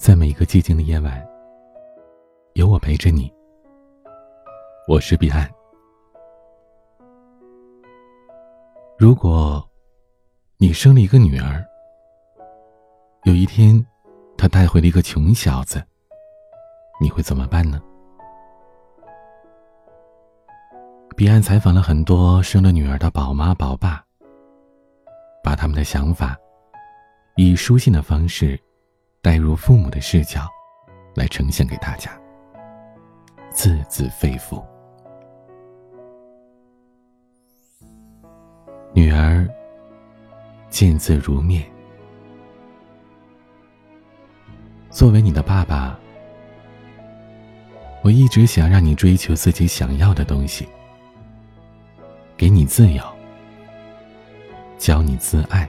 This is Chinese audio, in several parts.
在每一个寂静的夜晚，有我陪着你。我是彼岸。如果你生了一个女儿，有一天她带回了一个穷小子，你会怎么办呢？彼岸采访了很多生了女儿的宝妈宝爸，把他们的想法以书信的方式。带入父母的视角，来呈现给大家，字字肺腑。女儿见字如面。作为你的爸爸，我一直想让你追求自己想要的东西，给你自由，教你自爱。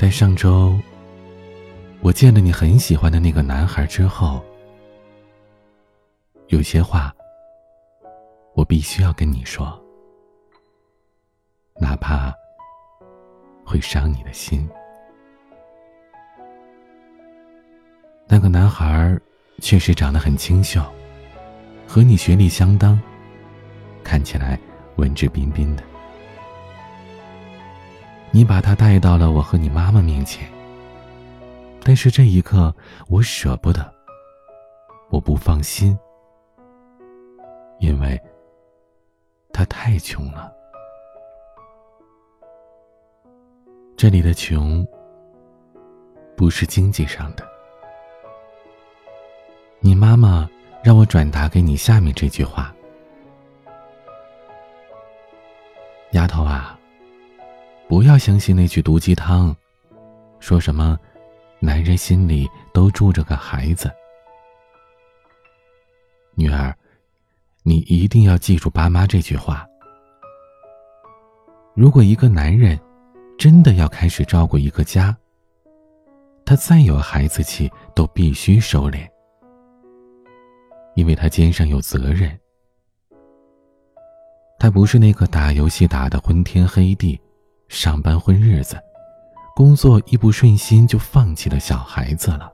在上周，我见了你很喜欢的那个男孩之后，有些话我必须要跟你说，哪怕会伤你的心。那个男孩确实长得很清秀，和你学历相当，看起来文质彬彬的。你把他带到了我和你妈妈面前，但是这一刻我舍不得，我不放心，因为他太穷了。这里的穷不是经济上的。你妈妈让我转达给你下面这句话：“丫头啊。”不要相信那句毒鸡汤，说什么男人心里都住着个孩子。女儿，你一定要记住爸妈这句话。如果一个男人真的要开始照顾一个家，他再有孩子气都必须收敛，因为他肩上有责任。他不是那个打游戏打的昏天黑地。上班混日子，工作一不顺心就放弃了小孩子了。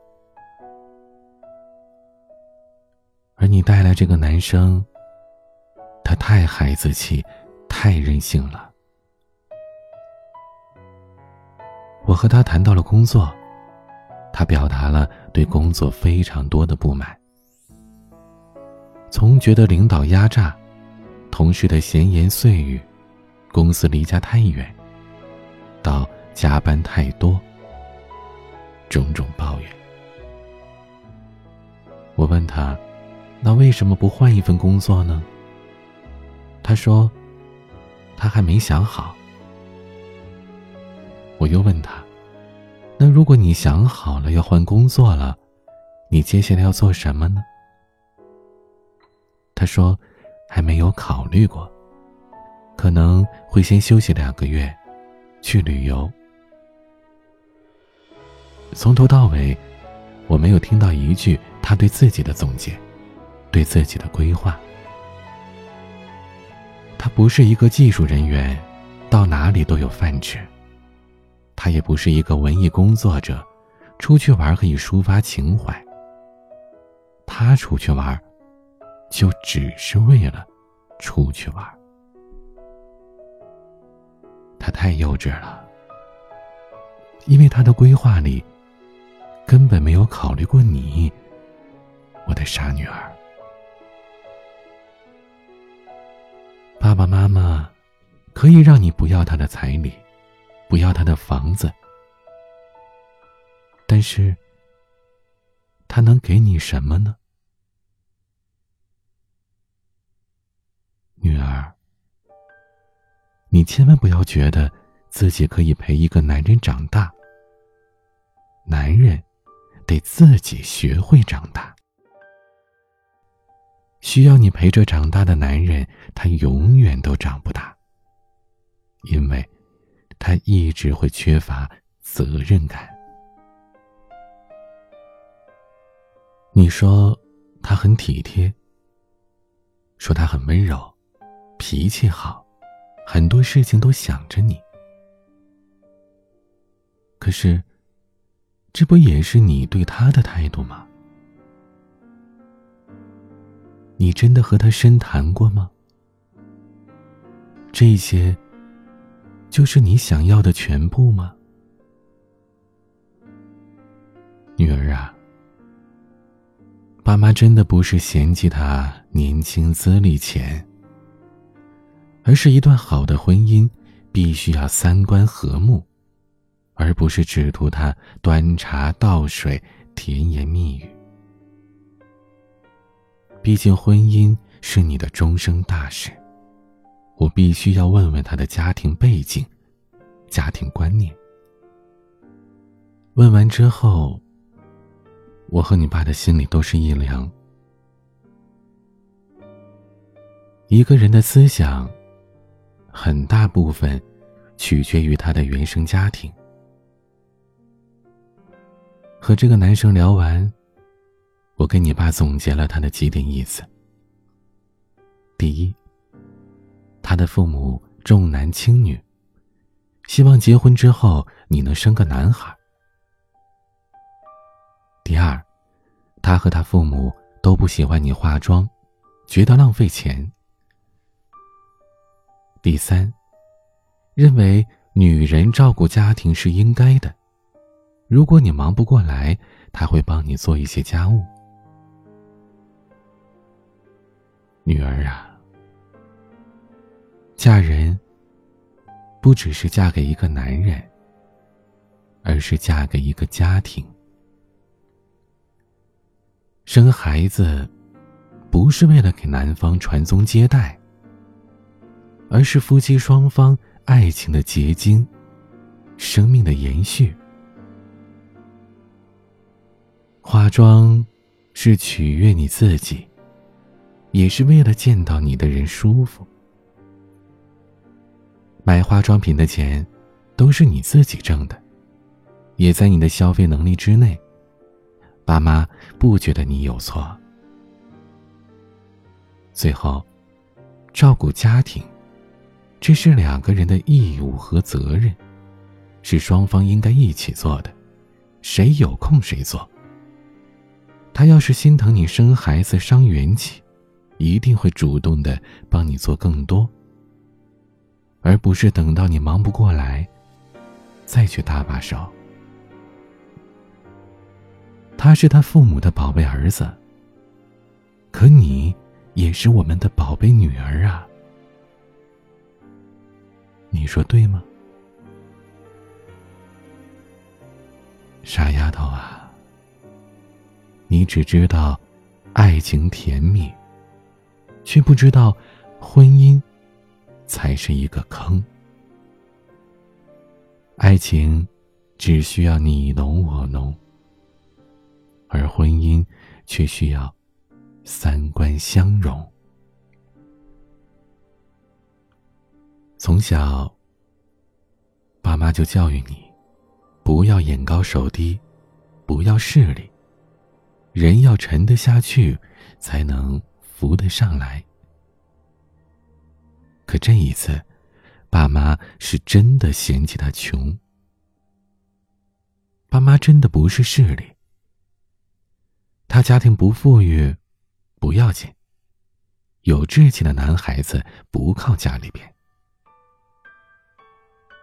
而你带来这个男生，他太孩子气，太任性了。我和他谈到了工作，他表达了对工作非常多的不满，从觉得领导压榨，同事的闲言碎语，公司离家太远。到加班太多，种种抱怨。我问他：“那为什么不换一份工作呢？”他说：“他还没想好。”我又问他：“那如果你想好了要换工作了，你接下来要做什么呢？”他说：“还没有考虑过，可能会先休息两个月。”去旅游。从头到尾，我没有听到一句他对自己的总结，对自己的规划。他不是一个技术人员，到哪里都有饭吃；他也不是一个文艺工作者，出去玩可以抒发情怀。他出去玩，就只是为了出去玩。太幼稚了，因为他的规划里根本没有考虑过你，我的傻女儿。爸爸妈妈可以让你不要他的彩礼，不要他的房子，但是他能给你什么呢，女儿？你千万不要觉得自己可以陪一个男人长大。男人得自己学会长大。需要你陪着长大的男人，他永远都长不大，因为他一直会缺乏责任感。你说他很体贴，说他很温柔，脾气好。很多事情都想着你，可是，这不也是你对他的态度吗？你真的和他深谈过吗？这些就是你想要的全部吗？女儿啊，爸妈真的不是嫌弃他年轻资历浅，而是一段好的婚姻必须要三观和睦。而不是只图他端茶倒水、甜言蜜语。毕竟婚姻是你的终生大事，我必须要问问他的家庭背景、家庭观念。问完之后，我和你爸的心里都是一凉。一个人的思想，很大部分取决于他的原生家庭。和这个男生聊完，我跟你爸总结了他的几点意思。第一，他的父母重男轻女，希望结婚之后你能生个男孩。第二，他和他父母都不喜欢你化妆，觉得浪费钱。第三，认为女人照顾家庭是应该的。如果你忙不过来，他会帮你做一些家务。女儿啊，嫁人不只是嫁给一个男人，而是嫁给一个家庭。生孩子不是为了给男方传宗接代，而是夫妻双方爱情的结晶，生命的延续。化妆，是取悦你自己，也是为了见到你的人舒服。买化妆品的钱，都是你自己挣的，也在你的消费能力之内。爸妈不觉得你有错。最后，照顾家庭，这是两个人的义务和责任，是双方应该一起做的，谁有空谁做。他要是心疼你生孩子伤元气，一定会主动的帮你做更多，而不是等到你忙不过来，再去搭把手。他是他父母的宝贝儿子，可你也是我们的宝贝女儿啊，你说对吗？傻丫头啊！你只知道爱情甜蜜，却不知道婚姻才是一个坑。爱情只需要你侬我侬，而婚姻却需要三观相融。从小，爸妈就教育你，不要眼高手低，不要势利。人要沉得下去，才能浮得上来。可这一次，爸妈是真的嫌弃他穷。爸妈真的不是势利。他家庭不富裕，不要紧。有志气的男孩子不靠家里边。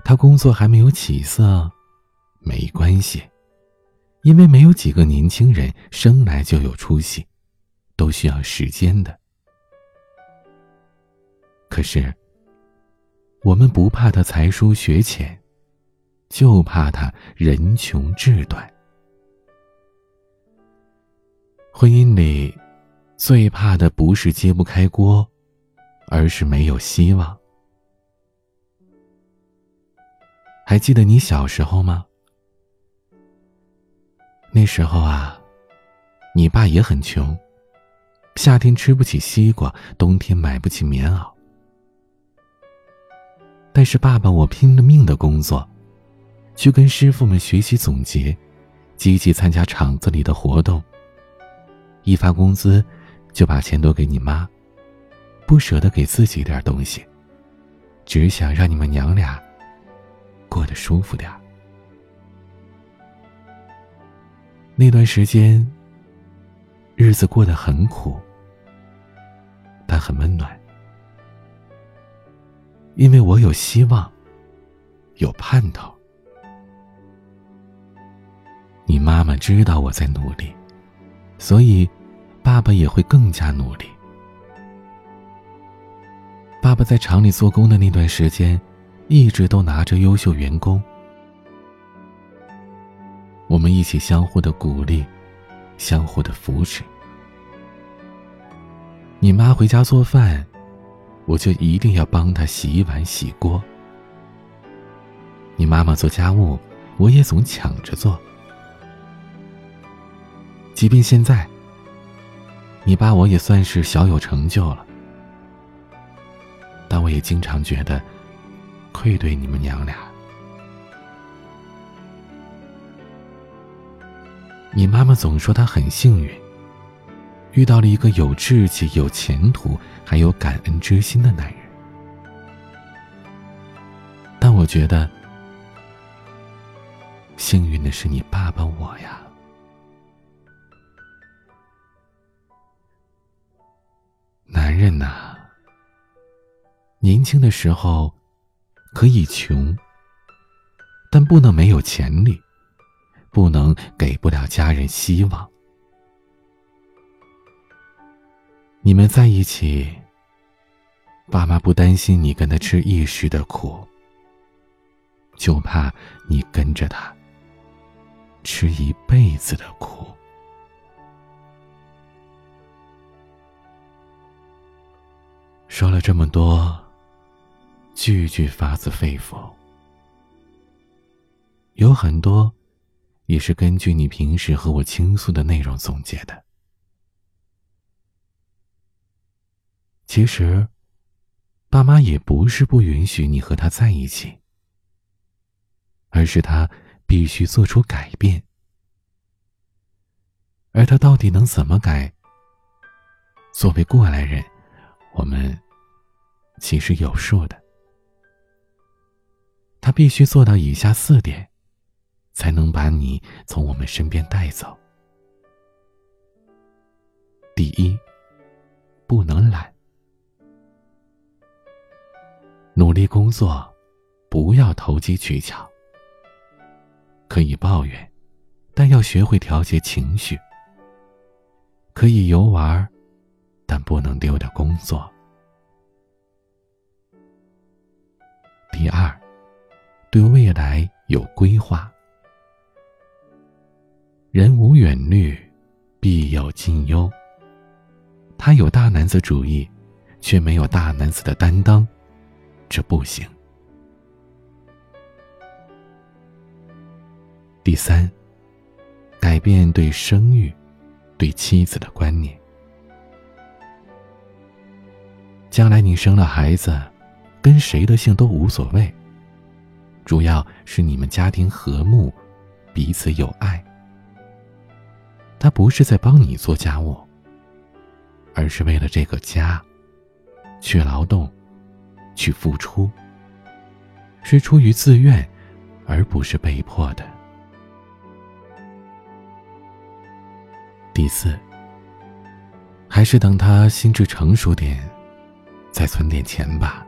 他工作还没有起色，没关系。因为没有几个年轻人生来就有出息，都需要时间的。可是，我们不怕他才疏学浅，就怕他人穷志短。婚姻里，最怕的不是揭不开锅，而是没有希望。还记得你小时候吗？那时候啊，你爸也很穷，夏天吃不起西瓜，冬天买不起棉袄。但是爸爸我拼了命的工作，去跟师傅们学习总结，积极参加厂子里的活动。一发工资，就把钱都给你妈，不舍得给自己点东西，只想让你们娘俩过得舒服点那段时间，日子过得很苦，但很温暖，因为我有希望，有盼头。你妈妈知道我在努力，所以爸爸也会更加努力。爸爸在厂里做工的那段时间，一直都拿着优秀员工。我们一起相互的鼓励，相互的扶持。你妈回家做饭，我就一定要帮她洗碗洗锅。你妈妈做家务，我也总抢着做。即便现在，你爸我也算是小有成就了，但我也经常觉得愧对你们娘俩。你妈妈总说她很幸运，遇到了一个有志气、有前途，还有感恩之心的男人。但我觉得，幸运的是你爸爸我呀。男人呐，年轻的时候可以穷，但不能没有潜力。不能给不了家人希望。你们在一起，爸妈不担心你跟他吃一时的苦，就怕你跟着他吃一辈子的苦。说了这么多，句句发自肺腑，有很多。也是根据你平时和我倾诉的内容总结的。其实，爸妈也不是不允许你和他在一起，而是他必须做出改变。而他到底能怎么改？作为过来人，我们其实有数的。他必须做到以下四点。才能把你从我们身边带走。第一，不能懒，努力工作，不要投机取巧。可以抱怨，但要学会调节情绪。可以游玩，但不能丢掉工作。第二，对未来有规划。人无远虑，必有近忧。他有大男子主义，却没有大男子的担当，这不行。第三，改变对生育、对妻子的观念。将来你生了孩子，跟谁的姓都无所谓，主要是你们家庭和睦，彼此有爱。他不是在帮你做家务，而是为了这个家去劳动、去付出，是出于自愿，而不是被迫的。第四，还是等他心智成熟点，再存点钱吧。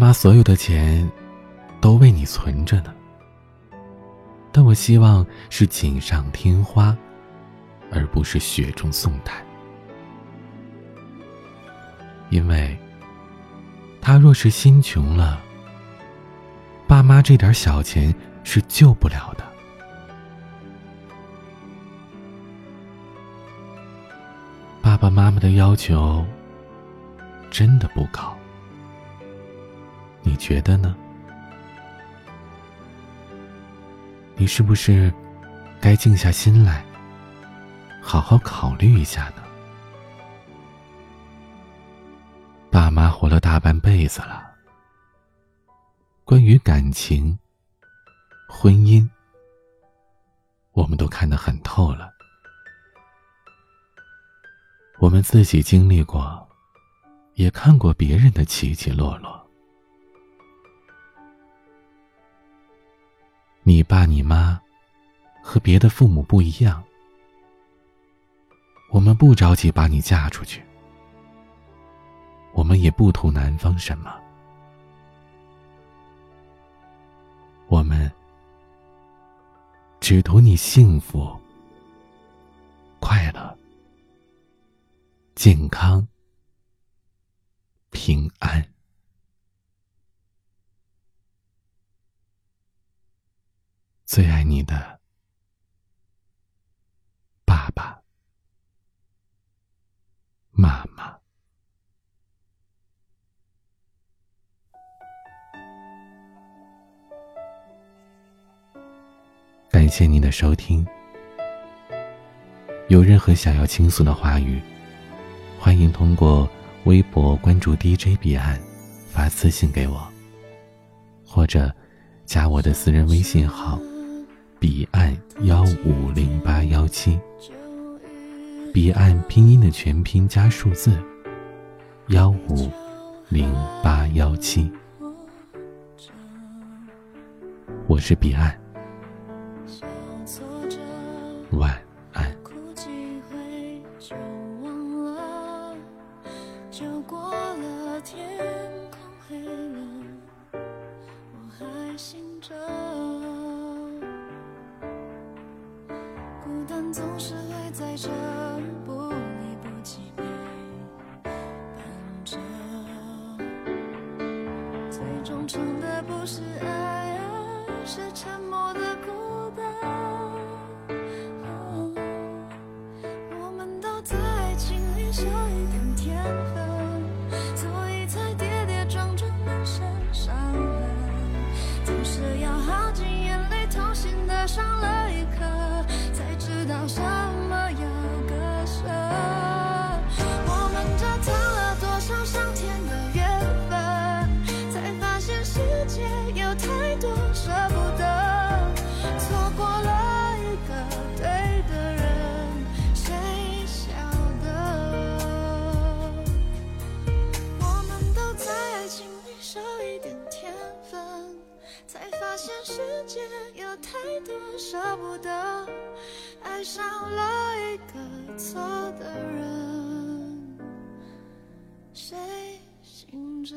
妈所有的钱都为你存着呢。但我希望是锦上添花，而不是雪中送炭。因为，他若是心穷了，爸妈这点小钱是救不了的。爸爸妈妈的要求真的不高，觉得呢？你是不是该静下心来，好好考虑一下呢？爸妈活了大半辈子了，关于感情、婚姻，我们都看得很透了。我们自己经历过，也看过别人的起起落落。你爸你妈和别的父母不一样，我们不着急把你嫁出去，我们也不图男方什么，我们只图你幸福、快乐、健康、平安。最爱你的爸爸妈妈。感谢您的收听。有任何想要倾诉的话语，欢迎通过微博关注 DJ 彼岸发私信给我，或者加我的私人微信号。彼岸幺五零八幺七，彼岸拼音的全拼加数字幺五零八幺七，我是彼岸，晚最忠诚的不是爱，而是沉默。太多舍不得，错过了一个对的人，谁晓得我们都在爱情里少一点天分，才发现世界有太多舍不得，爱上了一个错的人。谁醒着？